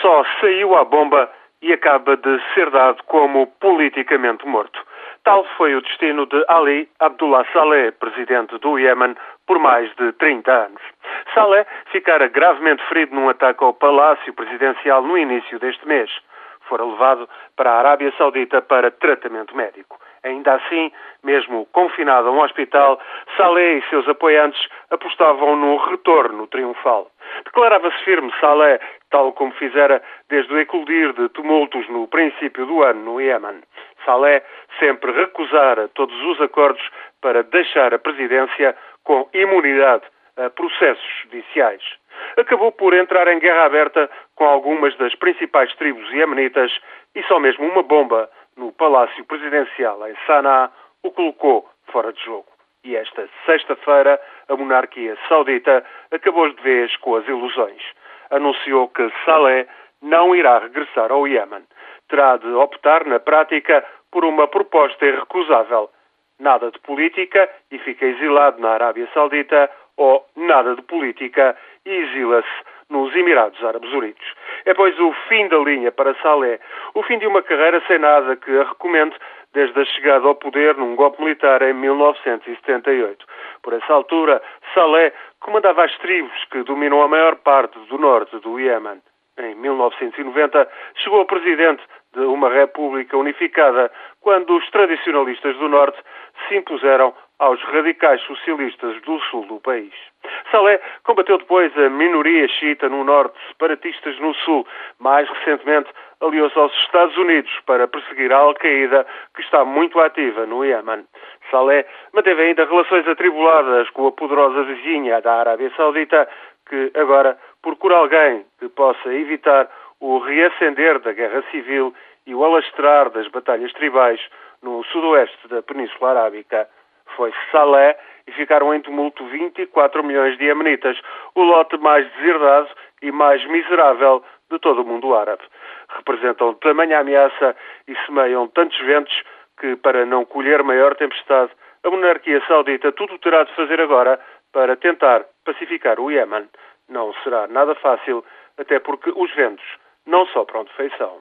só saiu à bomba e acaba de ser dado como politicamente morto. Tal foi o destino de Ali Abdullah Saleh, presidente do Iêmen, por mais de 30 anos. Saleh ficara gravemente ferido num ataque ao palácio presidencial no início deste mês. Fora levado para a Arábia Saudita para tratamento médico. Ainda assim, mesmo confinado a um hospital, Saleh e seus apoiantes apostavam no retorno triunfal. Declarava-se firme Saleh, tal como fizera desde o eclodir de tumultos no princípio do ano no Iêmen. Saleh sempre recusara todos os acordos para deixar a presidência com imunidade a processos judiciais. Acabou por entrar em guerra aberta com algumas das principais tribos iemenitas e só mesmo uma bomba no Palácio Presidencial em Sanaa o colocou fora de jogo. E esta sexta-feira, a monarquia saudita acabou de vez com as ilusões. Anunciou que Saleh não irá regressar ao Iêmen. Terá de optar, na prática, por uma proposta irrecusável. Nada de política e fica exilado na Arábia Saudita ou nada de política e exila-se nos Emirados Árabes Unidos. É, pois, o fim da linha para Saleh, o fim de uma carreira sem nada que a recomendo desde a chegada ao poder num golpe militar em 1978. Por essa altura, Saleh comandava as tribos que dominam a maior parte do norte do Iêmen. Em 1990, chegou a presidente de uma república unificada quando os tradicionalistas do norte se impuseram aos radicais socialistas do sul do país. Saleh combateu depois a minoria xiita no norte, separatistas no sul. Mais recentemente, aliou-se aos Estados Unidos para perseguir a Al-Qaeda, que está muito ativa no Iêmen. Saleh manteve ainda relações atribuladas com a poderosa vizinha da Arábia Saudita, que agora procura alguém que possa evitar o reacender da guerra civil e o alastrar das batalhas tribais no sudoeste da Península Arábica. Foi Saleh e ficaram em tumulto 24 milhões de amenitas, o lote mais deserdado e mais miserável de todo o mundo árabe. Representam tamanha ameaça e semeiam tantos ventos que, para não colher maior tempestade, a monarquia saudita tudo terá de fazer agora para tentar pacificar o Iêmen. Não será nada fácil, até porque os ventos não sopram de feição.